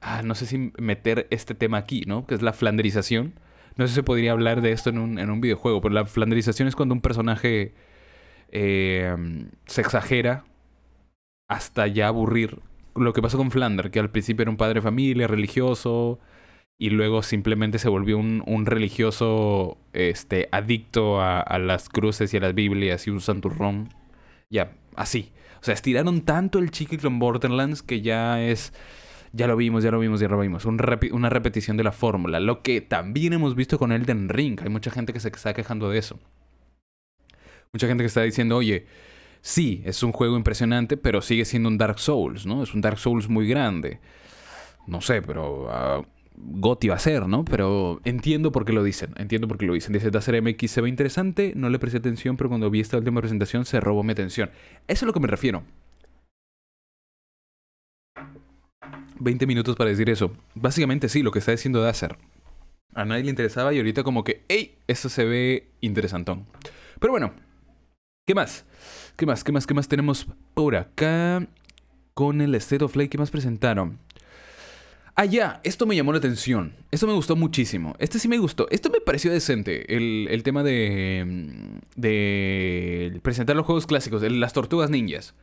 ah, no sé si meter este tema aquí, ¿no? Que es la flanderización. No sé si se podría hablar de esto en un, en un videojuego, pero la flanderización es cuando un personaje eh, se exagera hasta ya aburrir lo que pasó con Flander, que al principio era un padre de familia, religioso, y luego simplemente se volvió un, un religioso este, adicto a, a, las cruces y a las Biblias y un santurrón. Ya, así. O sea, estiraron tanto el chicle con Borderlands que ya es... Ya lo vimos, ya lo vimos, ya lo vimos. Un una repetición de la fórmula. Lo que también hemos visto con Elden Ring. Hay mucha gente que se está quejando de eso. Mucha gente que está diciendo, oye, sí, es un juego impresionante, pero sigue siendo un Dark Souls, ¿no? Es un Dark Souls muy grande. No sé, pero uh, Gotti va a ser, ¿no? Pero entiendo por qué lo dicen. Entiendo por qué lo dicen. Dice, Dacer MX se ve interesante, no le presté atención, pero cuando vi esta última presentación se robó mi atención. Eso es a lo que me refiero. 20 minutos para decir eso. Básicamente sí, lo que está diciendo Dacer. A nadie le interesaba y ahorita como que, ¡ey! Eso se ve interesantón. Pero bueno, ¿qué más? ¿Qué más? ¿Qué más? ¿Qué más tenemos por acá? Con el State of Play, ¿qué más presentaron? Ah, ya, esto me llamó la atención. Esto me gustó muchísimo. Este sí me gustó. Esto me pareció decente. El, el tema de, de presentar los juegos clásicos, las tortugas ninjas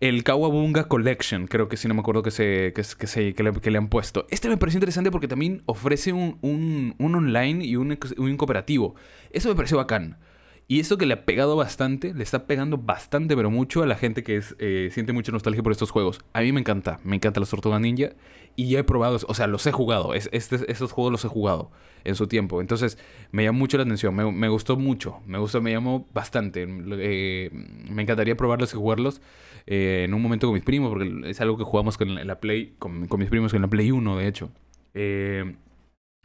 el Kawabunga Collection, creo que sí, no me acuerdo que, se, que, le, que le, han puesto. Este me pareció interesante porque también ofrece un, un, un online y un, un, cooperativo. Eso me pareció bacán. Y esto que le ha pegado bastante, le está pegando bastante, pero mucho a la gente que eh, siente mucha nostalgia por estos juegos. A mí me encanta, me encanta los Tortugas Ninja. Y ya he probado, o sea, los he jugado. Es, estos juegos los he jugado en su tiempo. Entonces, me llamó mucho la atención, me, gustó mucho. Me gustó, me llamó bastante. Eh, me encantaría probarlos y jugarlos eh, en un momento con mis primos, porque es algo que jugamos con la Play, con, con mis primos en la Play 1, de hecho.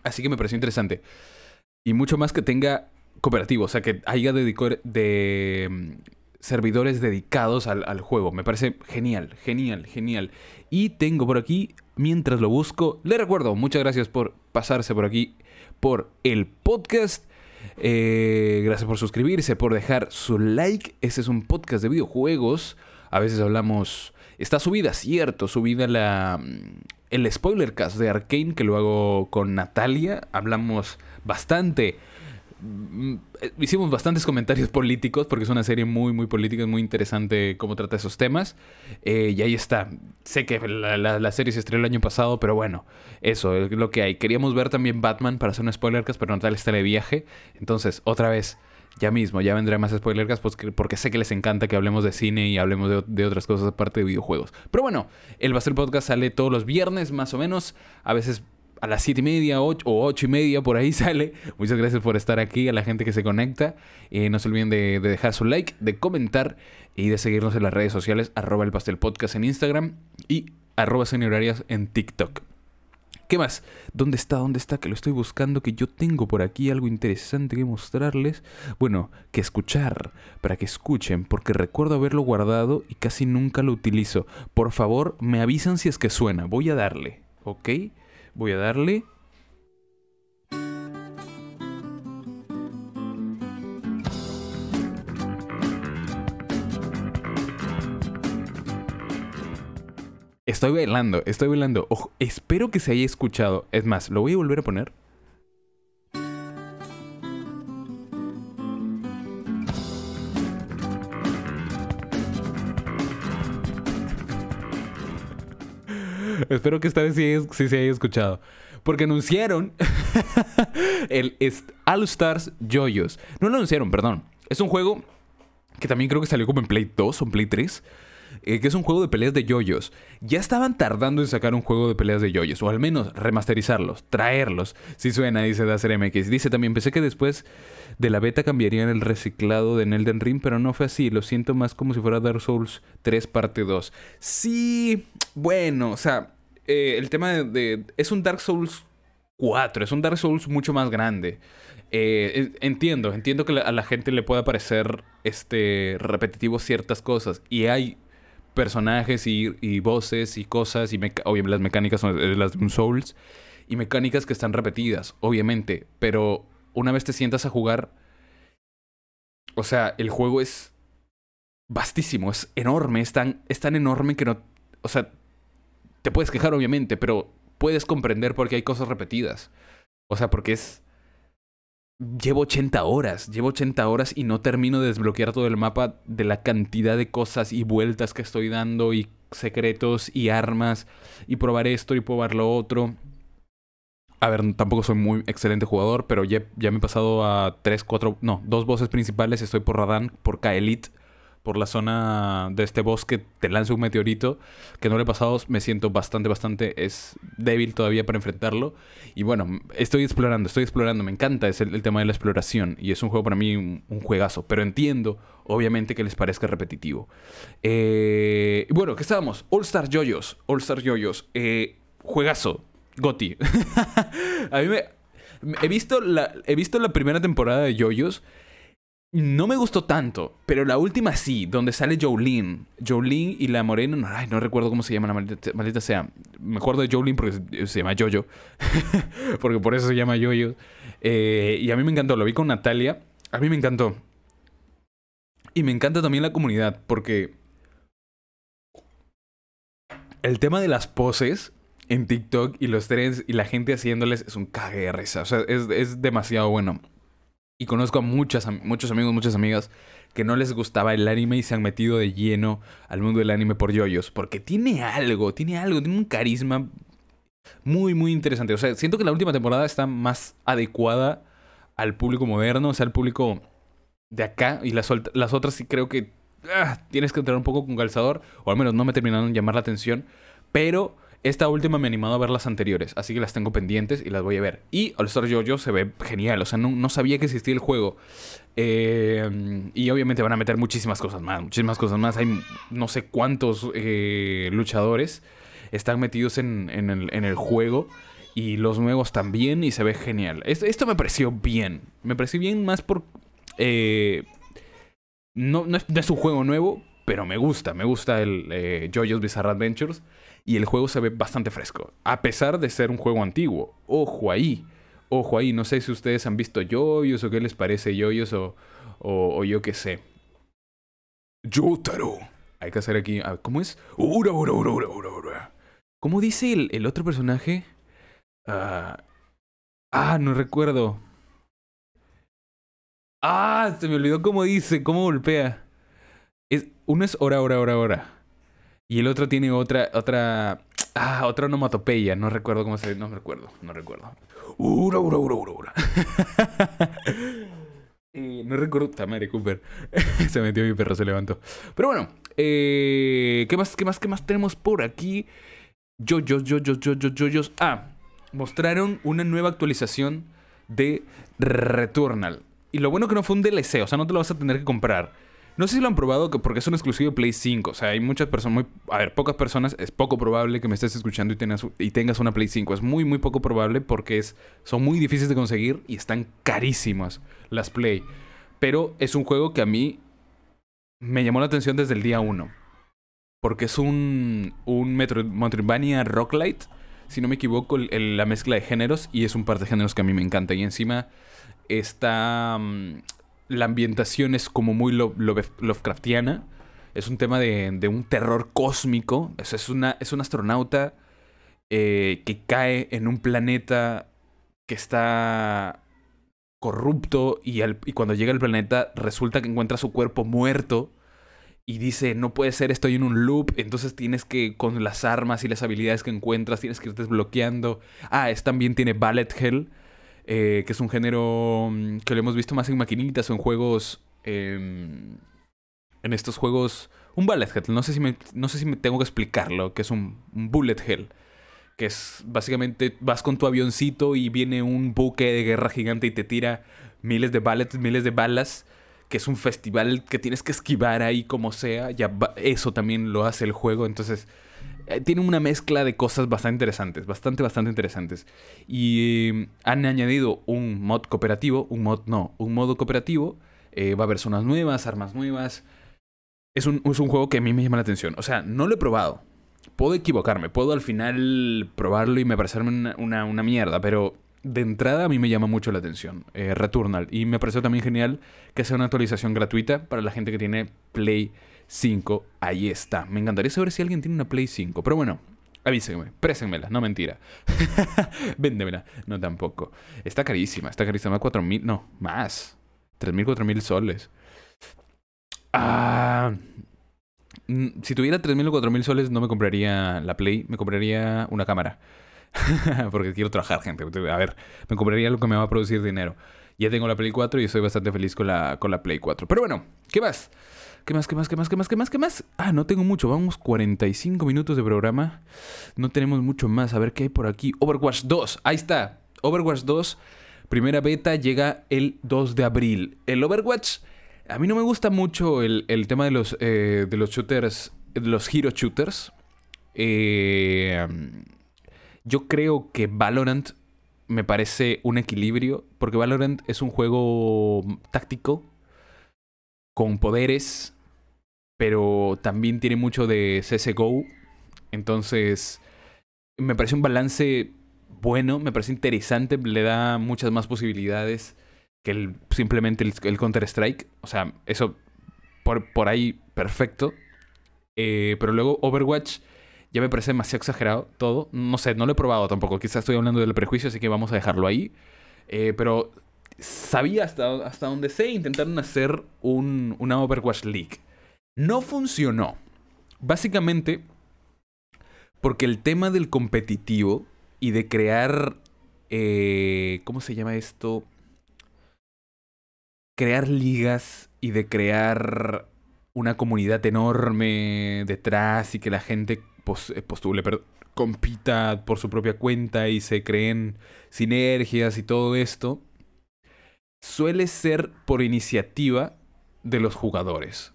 así que me pareció interesante. Y mucho más que tenga cooperativo, o sea, que haya de mm, servidores dedicados al, juego. Me parece genial, genial, genial. Y tengo por aquí, mientras lo busco, le recuerdo, muchas gracias por pasarse por aquí, por el podcast. Eh, gracias por suscribirse, por dejar su like. Este es un podcast de videojuegos. A veces hablamos... Está subida, cierto, subida la, mm, el spoiler cast de Arkane que lo hago con Natalia. Hablamos bastante hicimos bastantes comentarios <laughs> políticos porque es una serie muy, muy política, es muy interesante cómo trata esos temas. Eh, y ahí está. Sé que la, serie se estrenó el año pasado, pero bueno, eso es lo que hay. Queríamos ver también Batman para hacer un spoilercast, pero no tal está de viaje. Entonces, otra vez, ya mismo, ya vendré más spoilercast pues, porque sé que les encanta que hablemos de cine y hablemos de, otras cosas aparte de videojuegos. Pero bueno, el Basel Podcast sale todos los viernes más o menos. A veces a las 7 y media o 8 y media, por ahí <laughs> sale. Muchas gracias por estar aquí, a la gente que se conecta. Eh, no se olviden de, dejar su like, de comentar y de seguirnos en las redes sociales, arroba el pastel podcast en Instagram y arroba horarias en TikTok. ¿Qué más? ¿Dónde está? ¿Dónde está? Que lo estoy buscando, que yo tengo por aquí algo interesante que mostrarles. Bueno, que escuchar, para que escuchen, porque recuerdo haberlo guardado y casi nunca lo utilizo. Por favor, me avisan si es que suena. Voy a darle, ¿ok? Voy a darle. Estoy bailando, estoy bailando. Espero que se haya escuchado. Es más, lo voy a volver a poner. Espero que esta vez sí, se haya escuchado. Porque anunciaron <laughs> el All Stars Joyos. No lo anunciaron, perdón. Es un juego que también creo que salió como en Play 2 o en Play 3. Eh, que es un juego de peleas de yoyos. Ya estaban tardando en sacar un juego de peleas de yoyos, o al menos remasterizarlos, traerlos. Si suena, dice Dacer MX. Dice también, pensé que después de la beta cambiarían el reciclado de Elden Ring, pero no fue así. Lo siento más como si fuera Dark Souls 3 parte 2. Sí, bueno, o sea, eh, el tema de, Es un Dark Souls 4, es un Dark Souls mucho más grande. Eh, entiendo, entiendo que a la gente le pueda parecer este, repetitivo ciertas cosas. Y hay personajes y, voces y cosas, y obviamente las mecánicas son las de un Souls, y mecánicas que están repetidas, obviamente, pero una vez te sientas a jugar, o sea, el juego es vastísimo, es enorme, es tan, es tan enorme que no, o sea, te puedes quejar obviamente, pero puedes comprender por qué hay cosas repetidas. O sea, porque es Llevo 80 horas, llevo 80 horas y no termino de desbloquear todo el mapa de la cantidad de cosas y vueltas que estoy dando y secretos y armas y probar esto y probar lo otro. A ver, tampoco soy muy excelente jugador, pero ya, ya me he pasado a tres, cuatro, no, dos voces principales. Estoy por Radan, por Kaelit, por la zona de este bosque, te lanza un meteorito que no le he pasado. Me siento bastante, bastante, es débil todavía para enfrentarlo. Y bueno, estoy explorando, estoy explorando. Me encanta es el, tema de la exploración y es un juego para mí un, juegazo. Pero entiendo, obviamente, que les parezca repetitivo. Eh, bueno, ¿qué estábamos? All Star Joyos, All Star Joyos, eh, juegazo Goti. <laughs> a mí me. He visto, la, he visto la primera temporada de Yoyos. No me gustó tanto, pero la última sí, donde sale Jolene. Jolene y la morena, no, ay, no recuerdo cómo se llama la maldita, sea. Me acuerdo de Jolene porque se, llama Jojo. <laughs> porque por eso se llama Yoyo. Eh, y a mí me encantó, lo vi con Natalia. A mí me encantó. Y me encanta también la comunidad, porque el tema de las poses en TikTok y los trends y la gente haciéndoles es un cague de risa. O sea, es, demasiado bueno. Y conozco a muchos amigos, muchas amigas que no les gustaba el anime y se han metido de lleno al mundo del anime por yoyos. Porque tiene algo, tiene algo, tiene un carisma muy, muy interesante. O sea, siento que la última temporada está más adecuada al público moderno, o sea, al público de acá. Y las, las otras sí creo que ah, tienes que entrar un poco con calzador, o al menos no me terminaron de llamar la atención. Pero esta última me ha animado a ver las anteriores, así que las tengo pendientes y las voy a ver. Y All Star Jojo se ve genial, o sea, no, sabía que existía el juego. Eh, y obviamente van a meter muchísimas cosas más, muchísimas cosas más. Hay no sé cuántos eh, luchadores están metidos en, el, juego. Y los nuevos también, y se ve genial. Esto, me pareció bien. Me pareció bien más por... Eh, no, no, es, un juego nuevo, pero me gusta. Me gusta el JoJo's Bizarre Adventures y el juego se ve bastante fresco, a pesar de ser un juego antiguo. Ojo ahí, ojo ahí, no sé si ustedes han visto Yoyos o qué les parece Yoyos o, o, yo qué sé. Yotaro. Hay que hacer aquí, ¿cómo es? Ura, ura, ura, ura, ura, ¿Cómo dice el, el otro personaje? ah, ah no recuerdo. Ah, se me olvidó cómo dice, cómo golpea. Es, uno es hora, hora, hora, hora. Y el otro tiene otra, otra, ah, otra onomatopeya. No recuerdo cómo se, no me recuerdo, no recuerdo. Ura, ura, ura, ura, ura. <laughs> no recuerdo, madre Cooper. <laughs> se metió mi perro, se levantó. Pero bueno, eh, ¿qué más, qué más, qué más tenemos por aquí? Yo, yo, yo, yo, yo, yo, yo, yo. Ah, mostraron una nueva actualización de Returnal. Y lo bueno que no fue un DLC, o sea, no te lo vas a tener que comprar. No sé si lo han probado porque es un exclusivo Play 5. O sea, hay muchas personas, muy, a ver, pocas personas. Es poco probable que me estés escuchando y tengas, y tengas una Play 5. Es muy, muy poco probable porque es, son muy difíciles de conseguir y están carísimas las Play. Pero es un juego que a mí me llamó la atención desde el día 1. Porque es un, un Metro, Metroidvania Rocklight. Si no me equivoco, la mezcla de géneros. Y es un par de géneros que a mí me encanta. Y encima está mm, la ambientación es como muy Lovecraftiana. Es un tema de, un terror cósmico. Es, una, es un astronauta eh, que cae en un planeta que está corrupto y, y, cuando llega al planeta resulta que encuentra su cuerpo muerto y dice, no puede ser, estoy en un loop, entonces tienes que, con las armas y las habilidades que encuentras, tienes que ir desbloqueando. Ah, es también tiene Ballet Hell, eh, que es un género mm, que lo hemos visto más en maquinitas o en juegos... Em, en estos juegos... Un bullet hell, no sé si me, no sé si me tengo que explicarlo, que es un, bullet hell. Que es básicamente vas con tu avioncito y viene un buque de guerra gigante y te tira miles de bullets, miles de balas que es un festival que tienes que esquivar ahí como sea, ya eso también lo hace el juego, entonces eh, tiene una mezcla de cosas bastante interesantes, bastante, bastante interesantes. Y eh, han añadido un mod cooperativo, un mod no, un modo cooperativo. Eh, va a haber zonas nuevas, armas nuevas. Es un, es un juego que a mí me llama la atención. O sea, no lo he probado. Puedo equivocarme, puedo al final probarlo y me parecerme una, una, mierda, pero de entrada a mí me llama mucho la atención. Returnal. Y me pareció también genial que sea una actualización gratuita para la gente que tiene Play 5. Ahí está. Me encantaría saber si alguien tiene una Play 5. Pero bueno, avísenme, présenmela, no mentira. <laughs> Véndemela. No, tampoco. Está carísima, está carísima. 4.000, no, más. 3.000, 4.000 soles. Ah, mm, si tuviera 3.000 o 4.000 soles no me compraría la Play, me compraría una cámara. <laughs> Porque quiero trabajar, gente. A ver, me compraría lo que me va a producir dinero. Ya tengo la Play 4 y estoy bastante feliz con la, con la Play 4. Pero bueno, ¿qué más? ¿Qué más, qué más, qué más, qué más, qué más, qué más? Ah, no tengo mucho. Vamos 45 minutos de programa. No tenemos mucho más. A ver qué hay por aquí. Overwatch 2. Ahí está. Overwatch 2. Primera beta llega el 2 de abril. El Overwatch... A mí no me gusta mucho el, tema de los, eh, de los shooters, los hero shooters. Eh, yo creo que Valorant me parece un equilibrio, porque Valorant es un juego táctico, con poderes, pero también tiene mucho de CSGO. Entonces, me parece un balance bueno, me parece interesante, le da muchas más posibilidades que simplemente el, Counter-Strike. O sea, eso por, por ahí perfecto. Eh, pero luego Overwatch ya me parece demasiado exagerado todo. No sé, no lo he probado tampoco. Quizás estoy hablando del prejuicio, así que vamos a dejarlo ahí. Eh, pero sabía hasta, hasta donde sé, intentaron hacer un, una Overwatch League. No funcionó. Básicamente porque el tema del competitivo y de crear... Eh, ¿Cómo se llama esto? Crear ligas y de crear una comunidad enorme detrás y que la gente eh, postule, pero compita por su propia cuenta y se creen sinergias y todo esto, suele ser por iniciativa de los jugadores.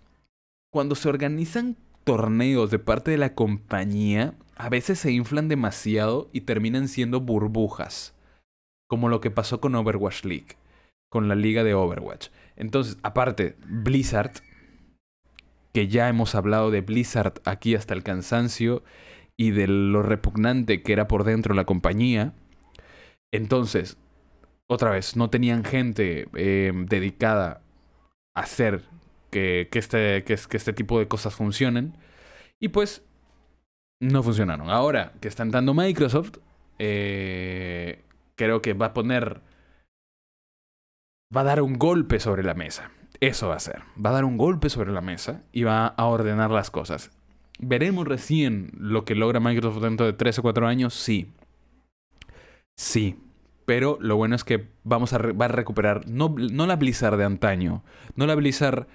Cuando se organizan torneos de parte de la compañía, a veces se inflan demasiado y terminan siendo burbujas, como lo que pasó con Overwatch League, con la liga de Overwatch. Entonces, aparte, Blizzard que ya hemos hablado de Blizzard aquí hasta el cansancio y de lo repugnante que era por dentro la compañía. Entonces, otra vez, no tenían gente eh, dedicada a hacer que, este, que, este tipo de cosas funcionen. Y pues, no funcionaron. Ahora que están dando Microsoft, eh, creo que va a poner... Va a dar un golpe sobre la mesa. Eso va a hacer. Va a dar un golpe sobre la mesa y va a ordenar las cosas. ¿Veremos recién lo que logra Microsoft dentro de 3 o 4 años? Sí. Sí. Pero lo bueno es que vamos a va a recuperar no, no, la Blizzard de antaño, no la Blizzard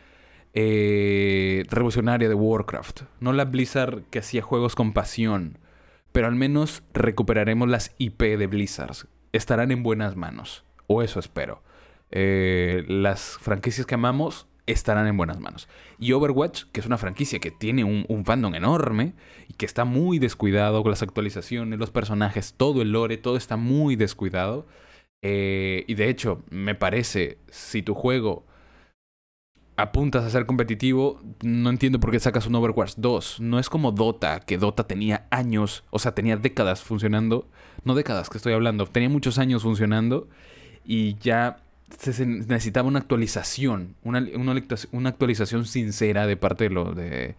eh, revolucionaria de Warcraft, no la Blizzard que hacía juegos con pasión, pero al menos recuperaremos las IP de Blizzard. Estarán en buenas manos, o eso espero. Eh, las franquicias que amamos estarán en buenas manos. Y Overwatch, que es una franquicia que tiene un, fandom enorme y que está muy descuidado con las actualizaciones, los personajes, todo el lore, todo está muy descuidado. Eh, y de hecho, me parece, si tu juego apuntas a ser competitivo, no entiendo por qué sacas un Overwatch 2. No es como Dota, que Dota tenía años, o sea, tenía décadas funcionando. No décadas que estoy hablando, tenía muchos años funcionando y ya se necesitaba una actualización, una, una, actualización sincera de parte de, lo, de,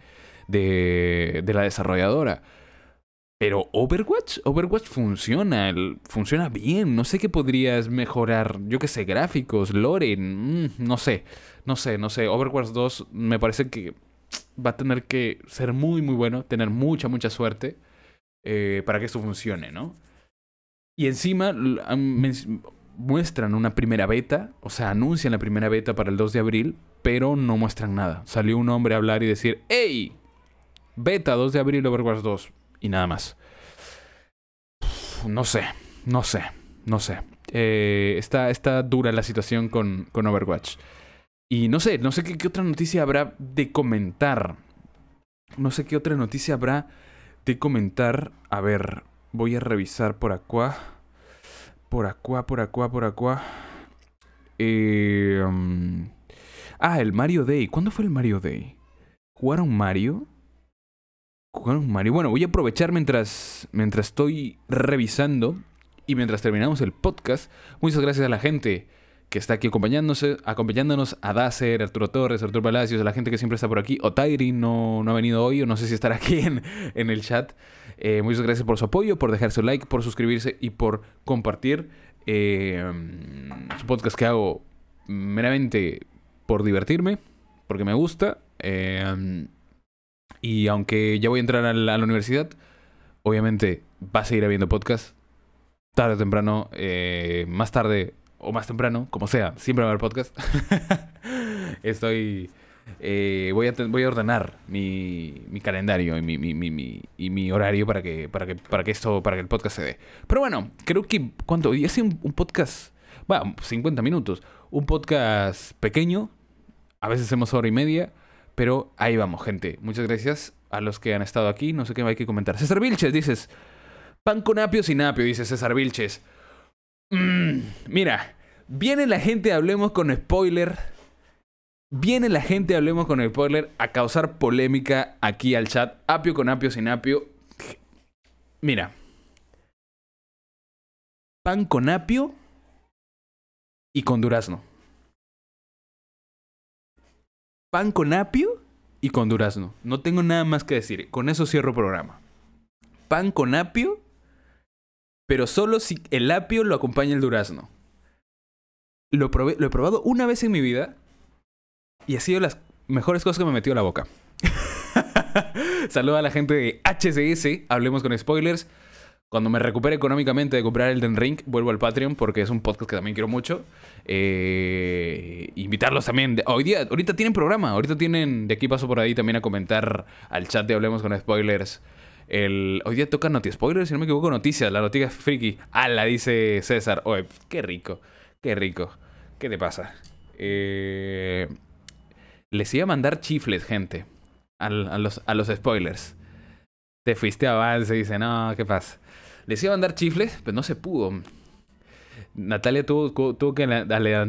de, la desarrolladora. Pero Overwatch, Overwatch funciona, funciona bien. No sé qué podrías mejorar. Yo qué sé, gráficos, lore, mm, no sé, no sé, no sé. Overwatch 2 me parece que va a tener que ser muy, muy bueno, tener mucha, mucha suerte eh, para que esto funcione, ¿no? Y encima muestran una primera beta, o sea, anuncian la primera beta para el 2 de abril, pero no muestran nada. Salió un hombre a hablar y decir, ¡Ey! Beta 2 de abril Overwatch 2. Y nada más. no sé, no sé, no sé. Eh, está, está, dura la situación con, con Overwatch. Y no sé, no sé qué, otra noticia habrá de comentar. No sé qué otra noticia habrá de comentar. A ver, voy a revisar por acá. Por acá, por acá, por acá. Eh, um, ah, el Mario Day. ¿Cuándo fue el Mario Day? ¿Jugaron Mario? ¿Jugaron Mario? Bueno, voy a aprovechar mientras, mientras estoy revisando y mientras terminamos el podcast. Muchas gracias a la gente que está aquí acompañándonos, acompañándonos a Dacer, Arturo Torres, Arturo Palacios, a la gente que siempre está por aquí. Otairi no, no ha venido hoy, o no sé si estará aquí en, en el chat. Eh, muchas gracias por su apoyo, por dejar su like, por suscribirse y por compartir eh, su podcast que hago meramente por divertirme, porque me gusta. Eh, Y aunque ya voy a entrar a la, a la universidad, obviamente va a seguir habiendo podcast. Tarde o temprano, eh, más tarde o más temprano, como sea, siempre va a haber podcast. <laughs> Estoy. eh, voy, a, voy a ordenar mi, mi calendario y mi, mi, mi- y mi horario para que, para, que, para que esto, para que el podcast se dé. Pero bueno, creo que cuánto hoy un, un podcast, bueno, 50 minutos, un podcast pequeño, a veces hacemos hora y media, pero ahí vamos, gente. Muchas gracias a los que han estado aquí. No sé qué hay que comentar. César Vilches, dices. Pan con apio sin apio, dice César Vilches. Mm, mira, viene la gente, hablemos con spoiler. Viene la gente, hablemos con spoiler, a causar polémica aquí al chat. Apio con apio sin apio. Mira. Pan con apio y con durazno. Pan con apio y con durazno. No tengo nada más que decir. Con eso cierro programa. Pan con apio, pero solo si el apio lo acompaña el durazno. Lo, he probado una vez en mi vida y ha sido las mejores cosas que me metió a la boca. <laughs> Saluda a la gente de HCS, hablemos con spoilers. Cuando me recupere económicamente de comprar Elden Ring, vuelvo al Patreon porque es un podcast que también quiero mucho. Eh, invitarlos también. hoy día, ahorita tienen programa, ahorita tienen, de aquí paso por ahí también a comentar al chat de Hablemos con Spoilers. El, hoy día toca Noti Spoilers, si no me equivoco, noticias, la noticia friki. la dice César. Oye, qué rico, qué rico. ¿Qué te pasa? Eh, les iba a mandar chifles, gente, a, los, a los spoilers. Te fuiste a avance, dice, no, ¿qué pasa? Les iba a mandar chifles, pero no se pudo. Natalia tuvo, tuvo- que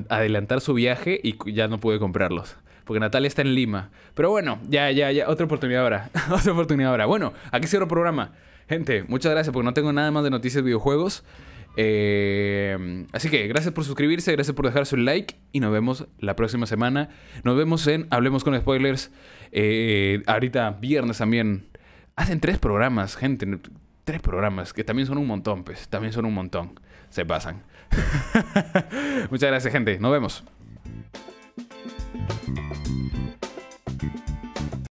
adelantar su viaje y ya no pude comprarlos. Porque Natalia está en Lima. Pero bueno, ya, ya, ya, otra oportunidad ahora. <laughs> otra oportunidad ahora. Bueno, aquí cierro el programa. Gente, muchas gracias porque no tengo nada más de noticias de videojuegos. Eh, así que gracias por suscribirse, gracias por dejar su like y nos vemos la próxima semana. Nos vemos en Hablemos con Spoilers. Eh, ahorita viernes también. Hacen tres programas, gente. Tres programas, que también son un montón, pues. También son un montón. Se pasan. <laughs> Muchas gracias, gente. Nos vemos. thank you